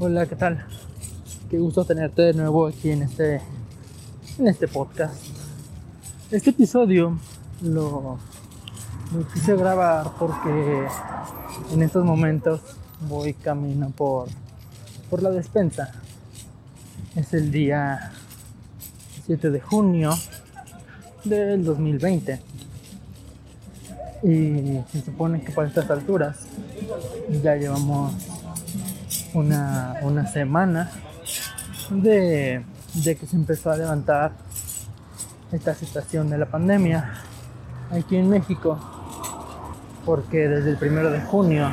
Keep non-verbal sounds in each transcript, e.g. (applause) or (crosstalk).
Hola, ¿qué tal? Qué gusto tenerte de nuevo aquí en este, en este podcast. Este episodio lo, quise grabar porque en estos momentos voy camino por, por la despensa. Es el día 7 de junio del 2020. Y se supone que para estas alturas ya llevamos una, una semana de, de que se empezó a levantar esta situación de la pandemia aquí en México porque desde el primero de junio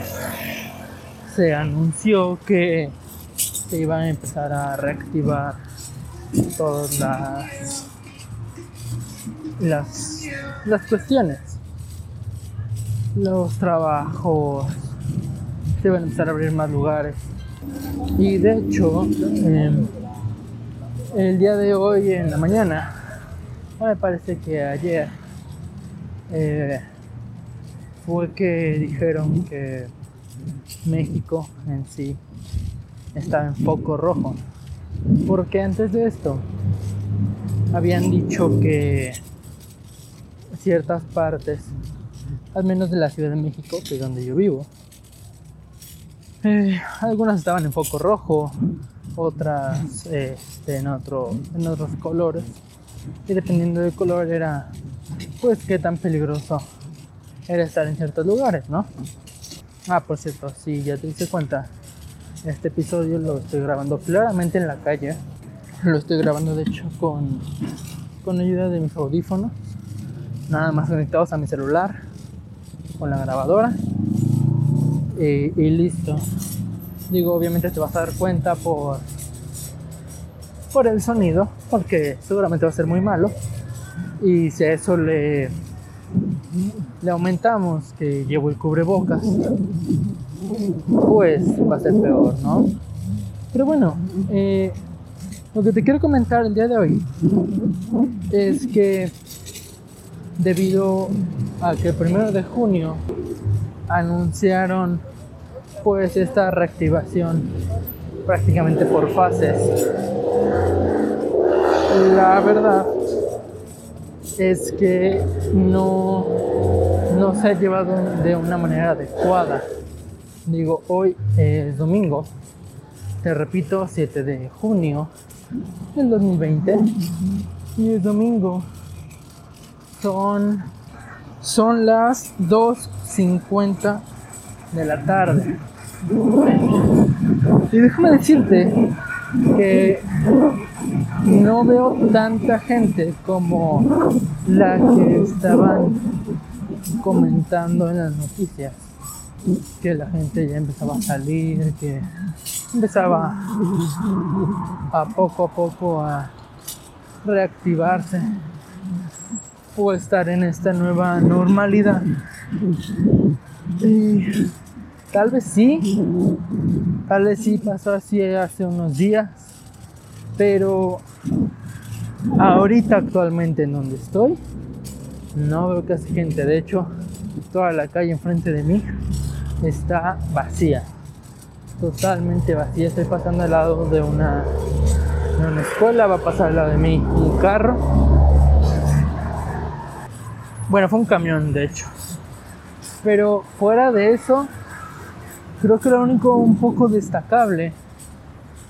se anunció que se iban a empezar a reactivar todas las las, las cuestiones. Los trabajos se iban a empezar a abrir más lugares y de hecho, em, el día de hoy en la mañana, me parece que ayer, eh, fue que dijeron que México en sí estaba en foco rojo. Porque antes de esto habían dicho que ciertas partes, al menos de la Ciudad de México, que es donde yo vivo, eh, algunas estaban en foco rojo, otras este, en, otro, en otros colores. Y dependiendo del color era, pues, qué tan peligroso era estar en ciertos lugares, ¿no? Ah, por cierto, si ya te diste cuenta, este episodio lo estoy grabando claramente en la calle. Lo estoy grabando, de hecho, con, con ayuda de mis audífonos. Nada más conectados a mi celular, con la grabadora y, listo. Digo, obviamente te vas a dar cuenta por, por el sonido, porque seguramente va a ser muy malo. Y si a eso le, le aumentamos que llevo el cubrebocas, pues va a ser peor, ¿no? Pero bueno, eh, lo que te quiero comentar el día de hoy es que debido a que el primero de junio anunciaron pues esta reactivación prácticamente por fases. La verdad es que no, no se ha llevado de una manera adecuada. Digo, hoy es domingo, te repito, 7 de junio del 2020 y es domingo. Son, son las 2 50 de la tarde. Y déjame decirte que no veo tanta gente como la que estaban comentando en las noticias. Que la gente ya empezaba a salir, que empezaba a poco a poco a reactivarse o estar en esta nueva normalidad. Y tal vez sí, tal vez sí pasó así hace unos días, pero ahorita actualmente en donde estoy, no veo casi gente. De hecho, toda la calle enfrente de mí está vacía, totalmente vacía. Estoy pasando al lado de una, de una escuela, va a pasar al lado de mí un carro bueno, fue un camión, de hecho. Pero fuera de eso, creo que lo único un poco destacable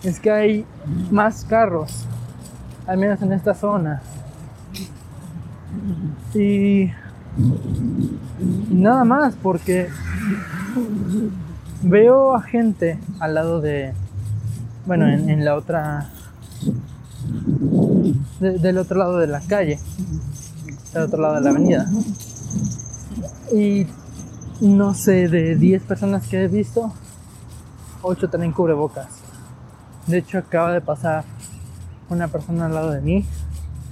es que hay más carros, al menos en esta zona. Y nada más, porque veo a gente al lado de, bueno, en, la otra, del otro lado de la calle, del otro lado de la avenida. Y no sé, de 10 personas que he visto, 8 tienen cubrebocas. De hecho, acaba de pasar una persona al lado de mí,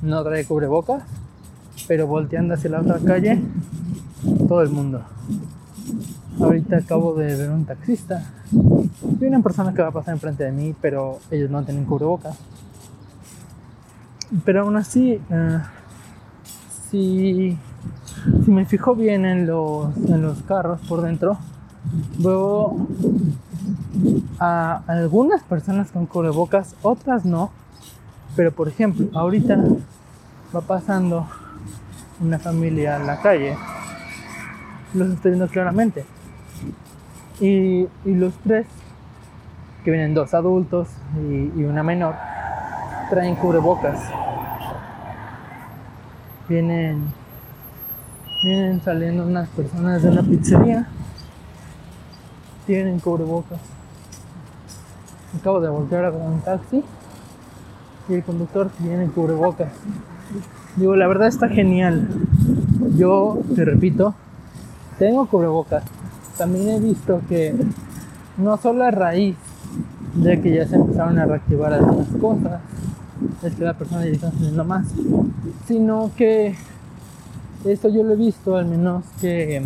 no trae cubrebocas, pero volteando hacia la otra calle, todo el mundo. Ahorita acabo de ver un taxista y una persona que va a pasar enfrente de mí, pero ellos no tienen cubrebocas. Pero aún así, eh, si, me fijo bien en los, en los carros por dentro, veo a algunas personas con cubrebocas, otras no. Pero por ejemplo, ahorita va pasando una familia en la calle. Los estoy viendo claramente. Y, los tres, que vienen dos adultos y, una menor, traen cubrebocas. Vienen, vienen saliendo unas personas de una pizzería. Tienen cubrebocas. Acabo de voltear a un taxi y el conductor tiene cubrebocas. Digo, la verdad está genial. Yo, te repito, tengo cubrebocas. También he visto que no solo a raíz de que ya se empezaron a reactivar algunas cosas, es que la persona ya está haciendo más, sino que esto yo lo he visto al menos que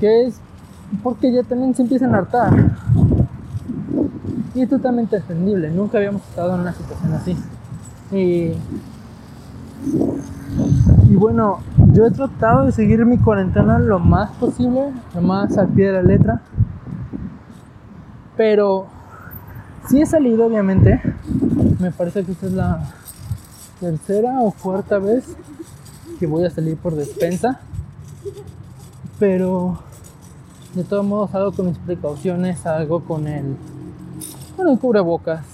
que es porque ya también se empiezan a hartar. Y es totalmente entendible. Nunca habíamos estado en una situación así. Y, y bueno, yo he tratado de seguir mi cuarentena lo más posible, lo más al pie de la letra. Pero si he salido, obviamente. Me parece que esta es la tercera o cuarta vez que voy a salir por despensa. Pero de todos modos salgo con mis precauciones, salgo con el, con el cubrebocas,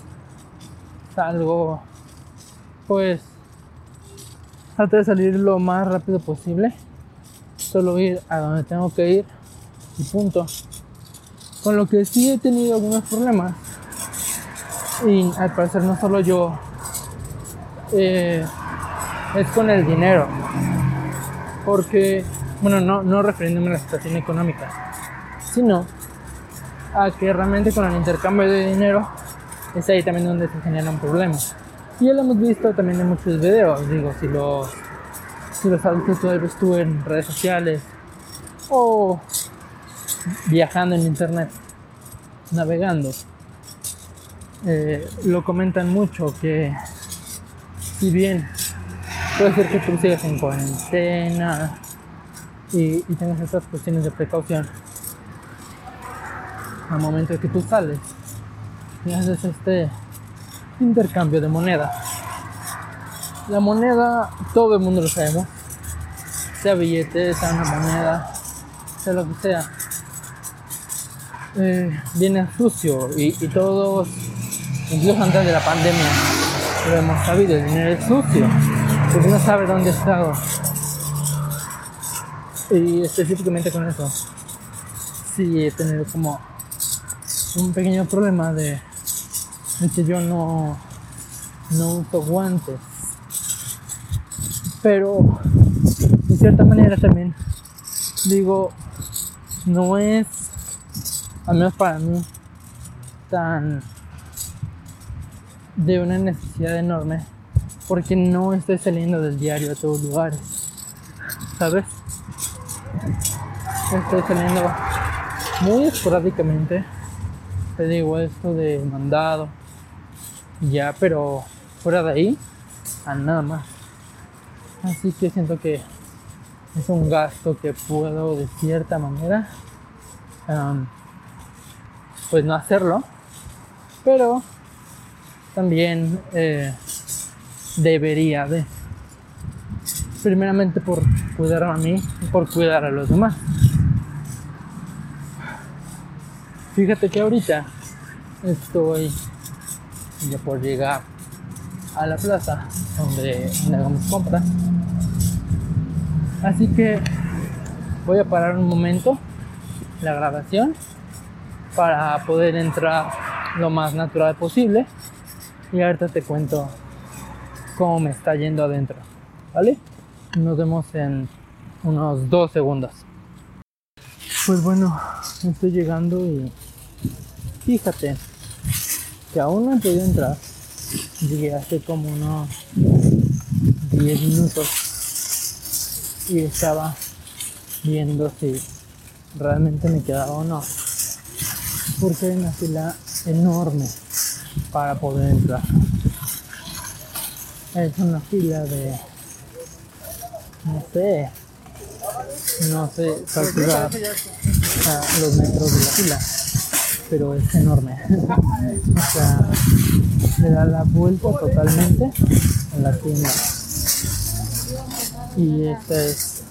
salgo pues trato de salir lo más rápido posible. Solo ir a donde tengo que ir y punto. Con lo que sí he tenido algunos problemas. Y al parecer no solo yo. Eh, es con el dinero. Porque, bueno, no, no refiriéndome a la situación económica. Sino a que realmente con el intercambio de dinero es ahí también donde se generan problemas. Y ya lo hemos visto también en muchos videos, digo, si los, si los adultos tú en redes sociales o viajando en internet, navegando, eh, lo comentan mucho que si bien puede ser que tú sigas en cuarentena y, y tengas estas cuestiones de precaución al momento de que tú sales y haces este intercambio de moneda. La moneda, todo el mundo lo sabemos, sea billete, sea una moneda, sea lo que sea, eh, viene sucio y, todos, incluso antes de la pandemia, lo hemos sabido, el dinero es sucio, porque no sabe dónde estado. Y específicamente con eso, sí he tenido como un pequeño problema de es que yo no, no uso guantes. Pero de cierta manera también digo, no es, al menos para mí, tan de una necesidad enorme porque no estoy saliendo del diario a todos lugares, ¿sabes? Estoy saliendo muy esporádicamente, te digo esto de mandado, ya, pero fuera de ahí, a nada más. Así que siento que es un gasto que puedo de cierta manera, pues no hacerlo, pero también eh, debería de. Primeramente por cuidar a mí y por cuidar a los demás. Fíjate que ahorita estoy ya por llegar a la plaza donde hagamos compras. Así que voy a parar un momento la grabación para poder entrar lo más natural posible y ahorita te cuento cómo me está yendo adentro. ¿Vale? Nos vemos en unos dos segundos. Pues bueno, estoy llegando y fíjate que aún he podido entrar. Llegué hace como unos 10 minutos y estaba viendo si realmente me quedaba o no. Porque hay una fila enorme para poder entrar. Es una fila de, no sé, no sé calcular los metros de la fila, pero es enorme. (laughs) o sea, le da la vuelta totalmente a la tienda. Y esta es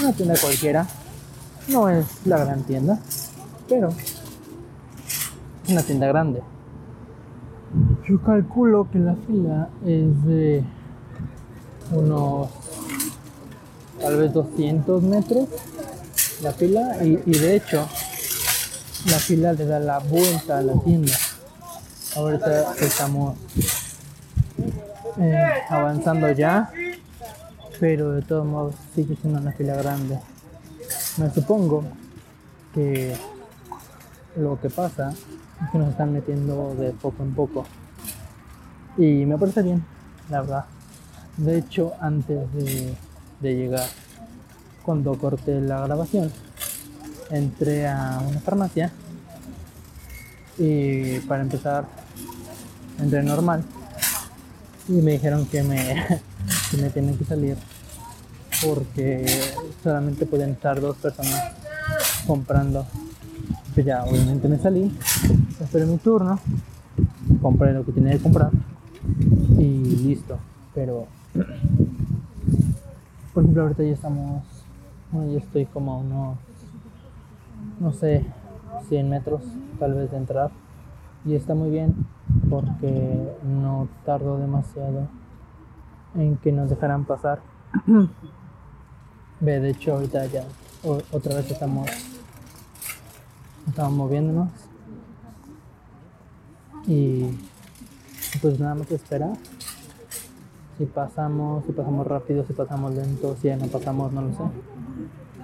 una tienda cualquiera, no es la gran tienda, pero es una tienda grande. Yo calculo que la fila es de unos tal vez 200 metros la fila y, de hecho la fila le da la vuelta a la tienda. Ahorita estamos eh, avanzando ya, pero de todos modos sigue siendo una fila grande. Me supongo que lo que pasa es que nos están metiendo de poco en poco. Y me parece bien, la verdad. De hecho, antes de, llegar, cuando corté la grabación, entré a una farmacia y para empezar entré normal y me dijeron que me, (laughs) que me tienen que salir porque solamente pueden estar dos personas comprando. Pues ya obviamente me salí, esperé mi turno, compré lo que tenía que comprar y listo. Pero, por ejemplo, ahorita ya estamos, bueno, ya estoy como a unos, no sé, 100 metros tal vez de entrar. Y está muy bien porque no tardo demasiado en que nos dejarán pasar. Ve, de hecho ahorita ya otra vez estamos, estamos moviéndonos. Y pues nada más esperar. Si pasamos, si pasamos rápido, si pasamos lento, si ya no pasamos, no lo sé.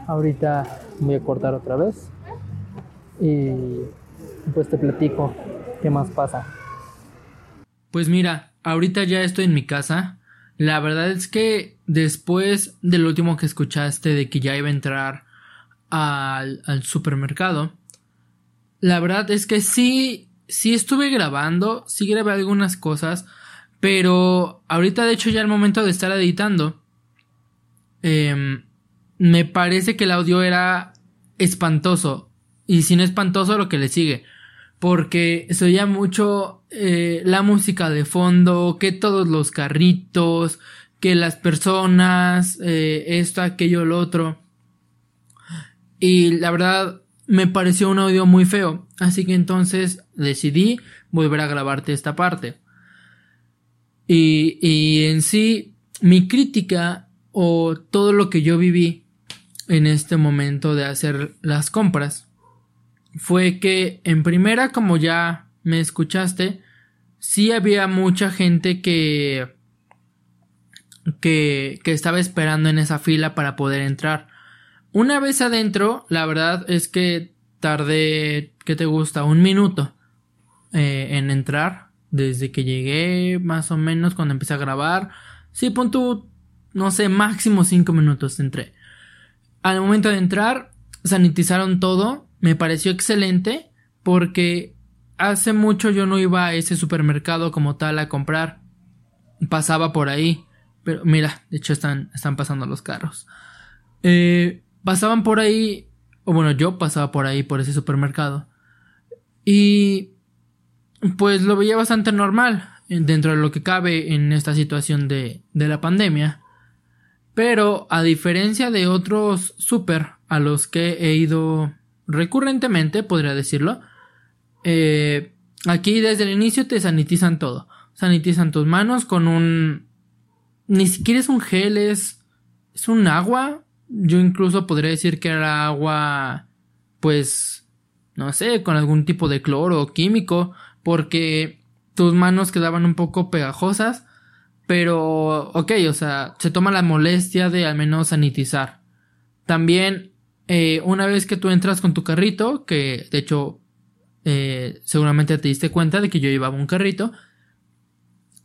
Ahorita voy a cortar otra vez y pues te platico qué más pasa. Pues mira, ahorita ya estoy en mi casa. La verdad es que después del último que escuchaste de que ya iba a entrar al, al supermercado, la verdad es que sí sí estuve grabando, sí grabé algunas cosas, pero ahorita de hecho ya al momento de estar editando, em, me parece que el audio era espantoso. Y si no espantoso, lo que le sigue. Porque se oía mucho eh, la música de fondo, que todos los carritos, que las personas, eh, esto, aquello, lo otro. Y la verdad, me pareció un audio muy feo, así que entonces decidí volver a grabarte esta parte. Y, y en sí, mi crítica o todo lo que yo viví en este momento de hacer las compras fue que en primera, como ya me escuchaste, sí había mucha gente que, que, que estaba esperando en esa fila para poder entrar. Una vez adentro, la verdad es que tardé, ¿qué te gusta? Un minuto eh, en entrar. Desde que llegué, más o menos, cuando empecé a grabar. Sí, pon tu, no sé, máximo cinco minutos entré. Al momento de entrar, sanitizaron todo. Me pareció excelente porque hace mucho yo no iba a ese supermercado como tal a comprar. Pasaba por ahí. Pero mira, de hecho están, están pasando los carros. Eh, pasaban por ahí, o bueno, yo pasaba por ahí, por ese supermercado. Y pues lo veía bastante normal dentro de lo que cabe en esta situación de, de la pandemia. Pero a diferencia de otros super a los que he ido recurrentemente, podría decirlo. Eh, aquí desde el inicio te sanitizan todo. Sanitizan tus manos con un... Ni siquiera es un gel, es... Es un agua. Yo incluso podría decir que era agua... Pues... No sé, con algún tipo de cloro o químico. Porque tus manos quedaban un poco pegajosas. Pero, ok, o sea, se toma la molestia de al menos sanitizar. También, eh, una vez que tú entras con tu carrito, que de hecho, eh, seguramente te diste cuenta de que yo llevaba un carrito.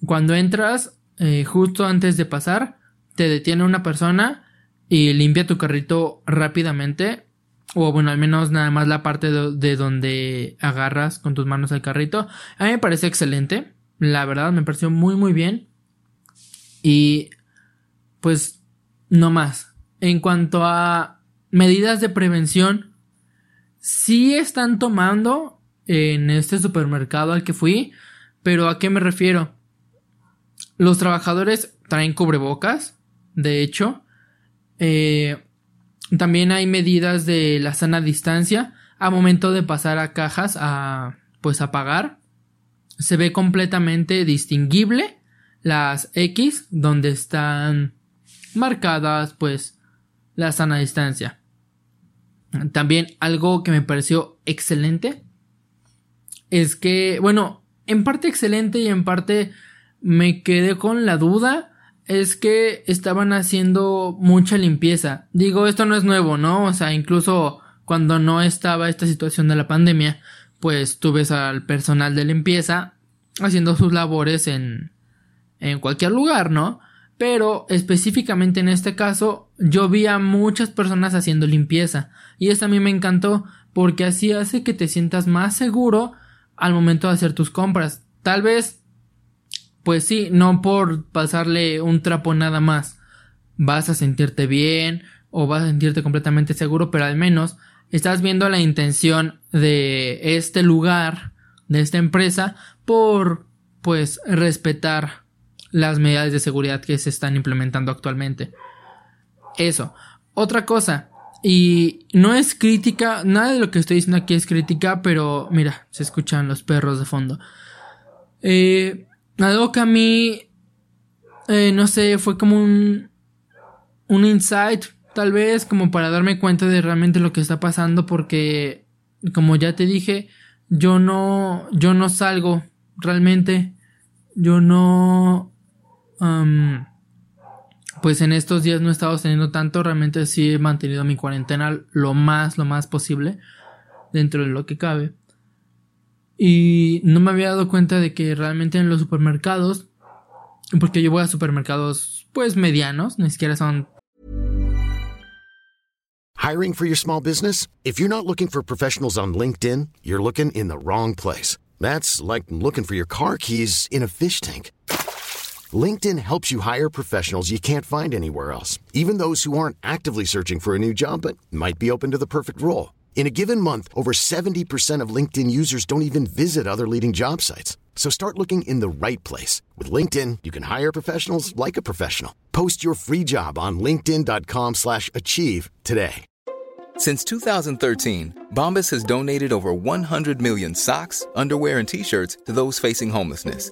Cuando entras, eh, justo antes de pasar, te detiene una persona y limpia tu carrito rápidamente. O bueno, al menos nada más la parte de, donde agarras con tus manos el carrito. A mí me parece excelente. La verdad, me pareció muy muy bien. Y pues no más. En cuanto a medidas de prevención, sí están tomando en este supermercado al que fui, pero ¿a qué me refiero? Los trabajadores traen cubrebocas, de hecho. Eh, también hay medidas de la sana distancia a momento de pasar a cajas a pues a pagar. Se ve completamente distinguible las X donde están marcadas pues la sana distancia. También algo que me pareció excelente es que, bueno, en parte excelente y en parte me quedé con la duda es que estaban haciendo mucha limpieza. Digo, esto no es nuevo, ¿no? O sea, incluso cuando no estaba esta situación de la pandemia, pues tú ves al personal de limpieza haciendo sus labores en, en cualquier lugar, ¿no? Pero específicamente en este caso yo vi a muchas personas haciendo limpieza y esto a mí me encantó porque así hace que te sientas más seguro al momento de hacer tus compras. Tal vez, pues sí, no por pasarle un trapo nada más vas a sentirte bien o vas a sentirte completamente seguro, pero al menos estás viendo la intención de este lugar, de esta empresa, por pues respetar las medidas de seguridad que se están implementando actualmente. Eso. Otra cosa, y no es crítica, nada de lo que estoy diciendo aquí es crítica, pero mira, se escuchan los perros de fondo. Eh, algo que a mí, eh, no sé, fue como un, un insight, tal vez, como para darme cuenta de realmente lo que está pasando, porque, como ya te dije, yo no, yo no salgo, realmente, yo no, pues en estos días no he estado teniendo tanto, realmente sí he mantenido mi cuarentena lo más, lo más posible, dentro de lo que cabe. Y no me había dado cuenta de que realmente en los supermercados, porque yo voy a supermercados pues medianos, ni siquiera son... Hiring for your small business? If you're not looking for professionals on LinkedIn, you're looking in the wrong place. That's like looking for your car keys in a fish tank. LinkedIn helps you hire professionals you can't find anywhere else, even those who aren't actively searching for a new job but might be open to the perfect role. In a given month, over 70% of LinkedIn users don't even visit other leading job sites. So start looking in the right place. With LinkedIn, you can hire professionals like a professional. Post your free job on linkedin.com slash achieve today. Since 2013, Bombas has donated over 100 million socks, underwear, and T-shirts to those facing homelessness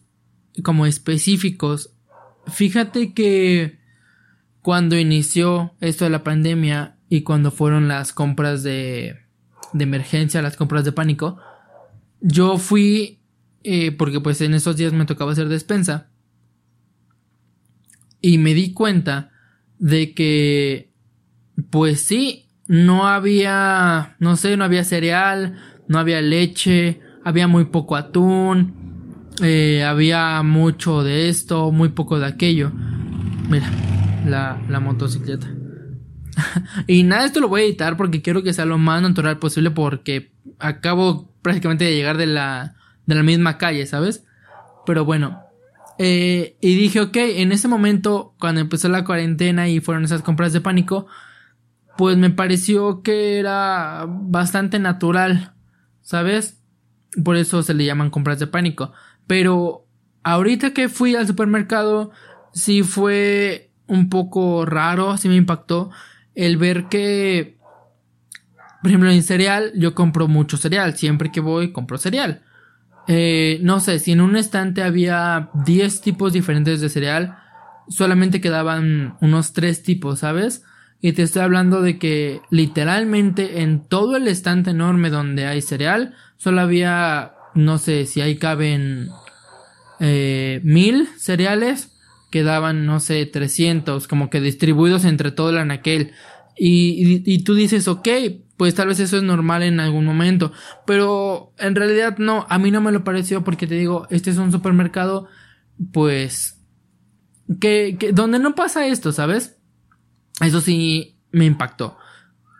como específicos. Fíjate que cuando inició esto de la pandemia y cuando fueron las compras de, de emergencia, las compras de pánico, yo fui, eh, porque pues en esos días me tocaba hacer despensa, y me di cuenta de que, pues sí, no había, no sé, no había cereal, no había leche, había muy poco atún, eh, había mucho de esto, muy poco de aquello. Mira, la, la motocicleta. (laughs) y nada, esto lo voy a editar porque quiero que sea lo más natural posible porque acabo prácticamente de llegar de la, de la misma calle, ¿sabes? Pero bueno. Eh, y dije, ok, en ese momento, cuando empezó la cuarentena y fueron esas compras de pánico, pues me pareció que era bastante natural, ¿sabes? Por eso se le llaman compras de pánico. Pero ahorita que fui al supermercado, sí fue un poco raro, sí me impactó el ver que, por ejemplo, en cereal, yo compro mucho cereal. Siempre que voy, compro cereal. Eh, no sé, si en un estante había 10 tipos diferentes de cereal, solamente quedaban unos 3 tipos, ¿sabes? Y te estoy hablando de que literalmente en todo el estante enorme donde hay cereal, solo había, no sé si ahí caben eh, mil cereales, quedaban, no sé, 300, como que distribuidos entre todo el anaquel. Y, y, tú dices, ok, pues tal vez eso es normal en algún momento. Pero en realidad no, a mí no me lo pareció porque te digo, este es un supermercado, pues, que, que donde no pasa esto, ¿sabes? Eso sí me impactó.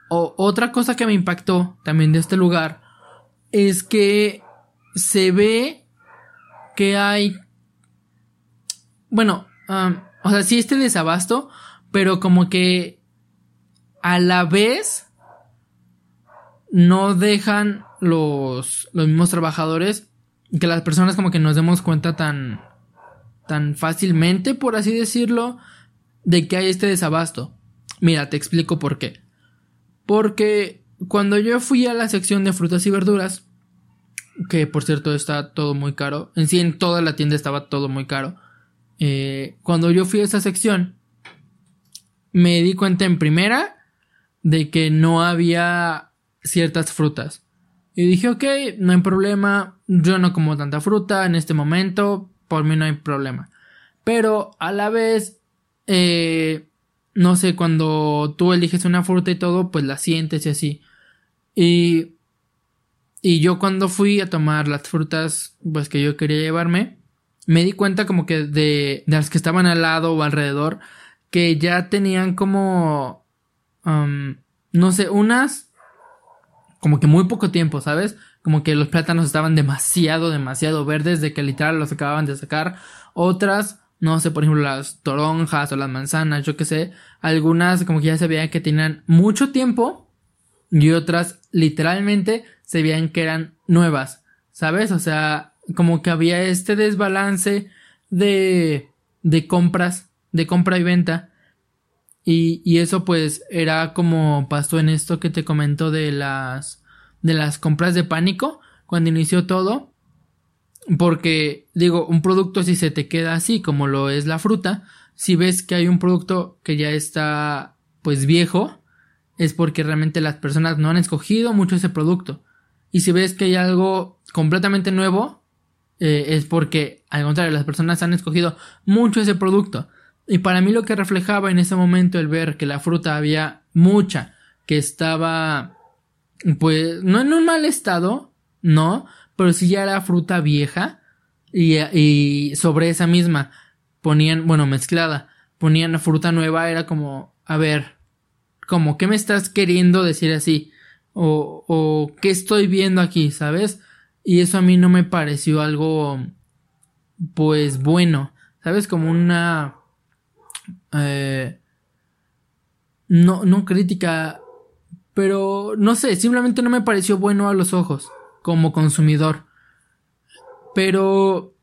O, otra cosa que me impactó también de este lugar es que se ve que hay... Bueno, o sea, sí este desabasto, pero como que a la vez no dejan los, los mismos trabajadores que las personas como que nos demos cuenta tan, tan fácilmente, por así decirlo, de que hay este desabasto. Mira, te explico por qué. Porque cuando yo fui a la sección de frutas y verduras, que por cierto está todo muy caro, en sí en toda la tienda estaba todo muy caro, eh, cuando yo fui a esa sección, me di cuenta en primera de que no había ciertas frutas. Y dije, ok, no hay problema, yo no como tanta fruta en este momento, por mí no hay problema. Pero a la vez, eh, no sé, cuando tú eliges una fruta y todo, pues la sientes y así. Y, y yo cuando fui a tomar las frutas, pues que yo quería llevarme, me di cuenta como que de, de las que estaban al lado o alrededor, que ya tenían como, no sé, unas, como que muy poco tiempo, ¿sabes? Como que los plátanos estaban demasiado, demasiado verdes de que literal los acababan de sacar. Otras no sé, por ejemplo, las toronjas o las manzanas, yo qué sé, algunas como que ya se que tenían mucho tiempo y otras literalmente se veían que eran nuevas, ¿sabes? O sea, como que había este desbalance de, de compras, de compra y venta. Y, y eso pues era como pasó en esto que te comento de las, de las compras de pánico, cuando inició todo porque, digo, un producto si se te queda así como lo es la fruta, si ves que hay un producto que ya está pues viejo, es porque realmente las personas no han escogido mucho ese producto. Y si ves que hay algo completamente nuevo, eh, es porque al contrario, las personas han escogido mucho ese producto. Y para mí lo que reflejaba en ese momento el ver que la fruta había mucha, que estaba pues no en un mal estado, no, pero si ya era fruta vieja y, sobre esa misma ponían, bueno, mezclada, ponían fruta nueva, era como, a ver, como, ¿qué me estás queriendo decir así? O, ¿qué estoy viendo aquí? ¿Sabes? Y eso a mí no me pareció algo, pues, bueno, ¿sabes? Como una, eh, no, no crítica, pero no sé, simplemente no me pareció bueno a los ojos como consumidor. Pero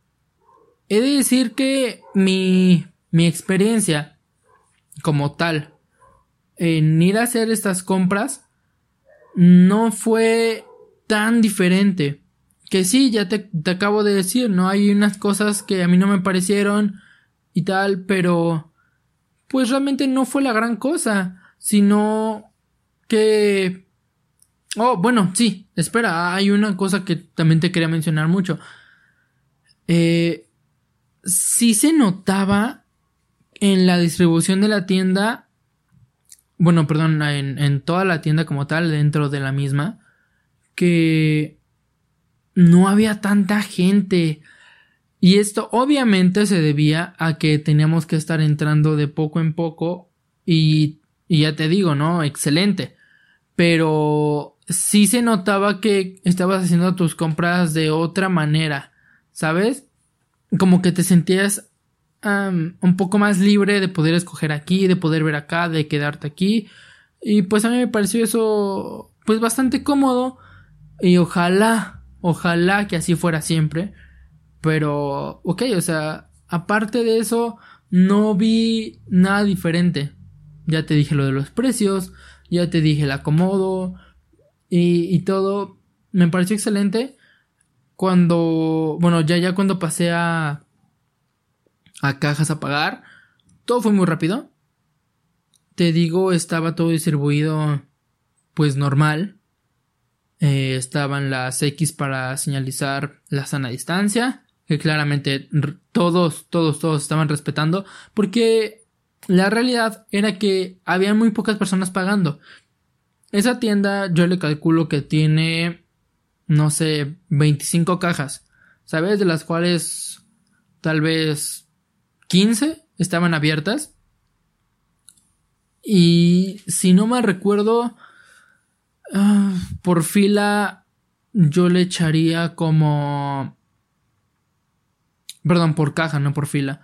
he de decir que mi, mi experiencia como tal en ir a hacer estas compras no fue tan diferente. Que sí, ya te, te, acabo de decir, ¿no? Hay unas cosas que a mí no me parecieron y tal, pero pues realmente no fue la gran cosa, sino que Oh, bueno, sí, espera, hay una cosa que también te quería mencionar mucho. Eh, sí se notaba en la distribución de la tienda, bueno, perdón, en, en toda la tienda como tal, dentro de la misma, que no había tanta gente. Y esto obviamente se debía a que teníamos que estar entrando de poco en poco y y ya te digo, ¿no? Excelente. Pero sí se notaba que estabas haciendo tus compras de otra manera, ¿sabes? Como que te sentías un poco más libre de poder escoger aquí, de poder ver acá, de quedarte aquí. Y pues a mí me pareció eso pues bastante cómodo. Y ojalá, ojalá que así fuera siempre. Pero, ok, o sea, aparte de eso, no vi nada diferente. Ya te dije lo de los precios, ya te dije el acomodo y, y todo. Me pareció excelente. Cuando, bueno, ya, ya cuando pasé a, a cajas a pagar, todo fue muy rápido. Te digo, estaba todo distribuido pues normal. Eh, estaban las X para señalizar la sana distancia, que claramente todos, todos, todos estaban respetando, porque la realidad era que había muy pocas personas pagando. Esa tienda yo le calculo que tiene, no sé, 25 cajas, ¿sabes? De las cuales tal vez 15 estaban abiertas. Y si no me recuerdo, ah, por fila yo le echaría como... Perdón, por caja, no por fila.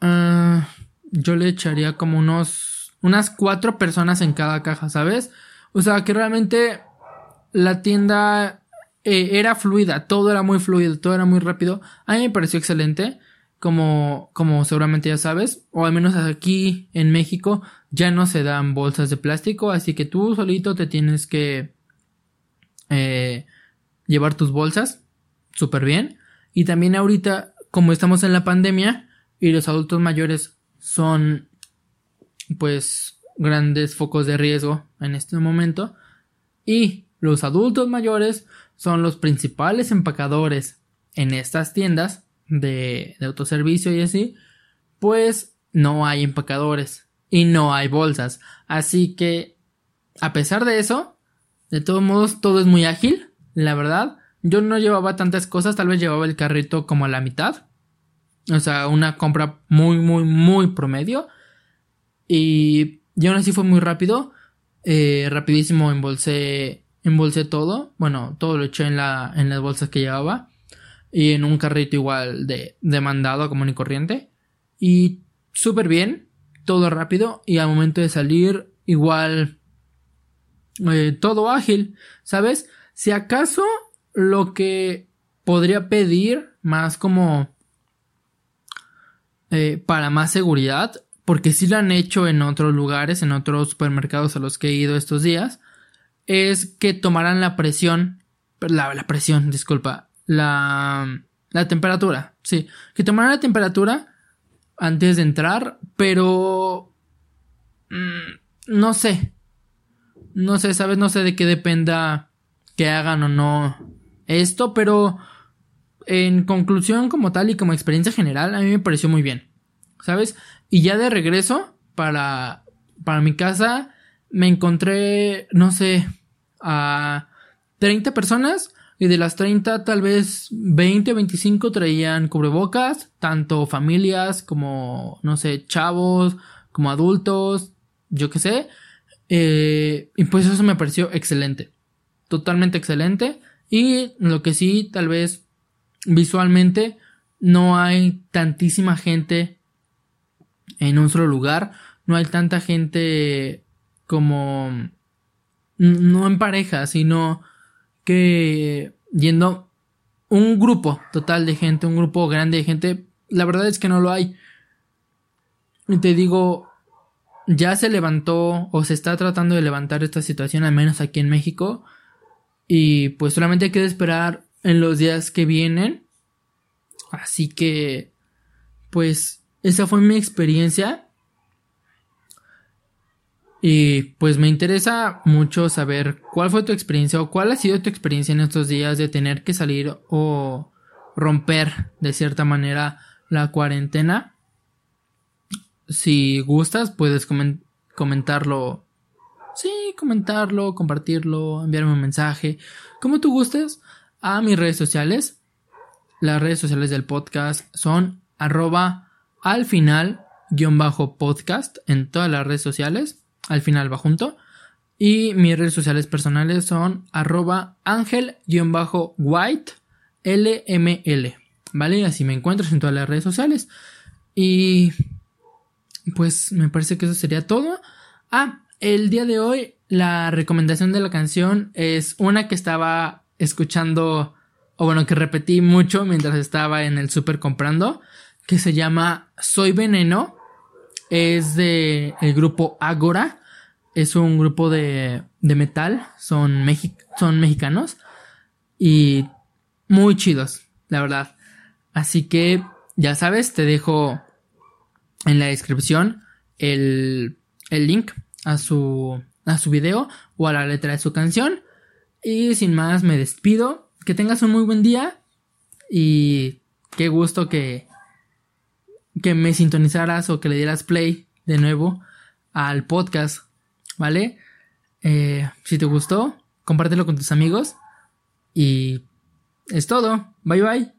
Ah, yo le echaría como unos... Unas cuatro personas en cada caja, ¿sabes? O sea que realmente la tienda eh, era fluida, todo era muy fluido, todo era muy rápido. A mí me pareció excelente como, como seguramente ya sabes, o al menos aquí en México ya no se dan bolsas de plástico, así que tú solito te tienes que eh, llevar tus bolsas súper bien. Y también ahorita, como estamos en la pandemia y los adultos mayores son pues grandes focos de riesgo en este momento y los adultos mayores son los principales empacadores en estas tiendas de, autoservicio y así, pues no hay empacadores y no hay bolsas. Así que, a pesar de eso, de todos modos, todo es muy ágil, la verdad. Yo no llevaba tantas cosas, tal vez llevaba el carrito como a la mitad. O sea, una compra muy, muy, muy promedio. Y, y aún así fue muy rápido. Eh, rapidísimo embolsé, embolsé todo. Bueno, todo lo eché en, la, en las bolsas que llevaba y en un carrito igual de, de mandado común y corriente. Y súper bien, todo rápido y al momento de salir igual eh, todo ágil, ¿sabes? Si acaso lo que podría pedir más como eh, para más seguridad, porque si lo han hecho en otros lugares, en otros supermercados a los que he ido estos días, es que tomaran la presión, la, la presión, disculpa, la, la temperatura, sí, que tomaran la temperatura antes de entrar, pero mm, no sé, no sé, sabes, no sé de qué dependa que hagan o no esto, pero en conclusión como tal y como experiencia general a mí me pareció muy bien, ¿sabes? Y ya de regreso para para mi casa me encontré, no sé, a 30 personas y de las 30, tal vez 20 o 25 traían cubrebocas, tanto familias como, no sé, chavos, como adultos, yo qué sé. Eh, y pues eso me pareció excelente. Totalmente excelente. Y lo que sí, tal vez visualmente no hay tantísima gente en un solo lugar. No hay tanta gente como... No en pareja, sino que yendo un grupo total de gente, un grupo grande de gente, la verdad es que no lo hay. Y te digo, ya se levantó o se está tratando de levantar esta situación, al menos aquí en México. Y pues solamente hay que esperar en los días que vienen. Así que, pues, esa fue mi experiencia. Y pues me interesa mucho saber cuál fue tu experiencia o cuál ha sido tu experiencia en estos días de tener que salir o romper de cierta manera la cuarentena. Si gustas, puedes comentarlo. Sí, comentarlo, compartirlo, enviarme un mensaje, como tú gustes, a mis redes sociales. Las redes sociales del podcast son arroba al final guion bajo podcast en todas las redes sociales al final va junto. Y mis redes sociales personales son arroba ángel-white lml. ¿Vale? Así me encuentras en todas las redes sociales. Y pues me parece que eso sería todo. Ah, el día de hoy la recomendación de la canción es una que estaba escuchando, o bueno, que repetí mucho mientras estaba en el super comprando, que se llama Soy Veneno. Es de el grupo Agora. Es un grupo de, de metal. Son, son mexicanos. Y muy chidos, la verdad. Así que, ya sabes, te dejo en la descripción el, el link a su, a su video o a la letra de su canción. Y sin más, me despido. Que tengas un muy buen día. Y qué gusto que, que me sintonizaras o que le dieras play de nuevo al podcast. ¿Vale? Eh, si te gustó, compártelo con tus amigos. Y es todo. Bye bye.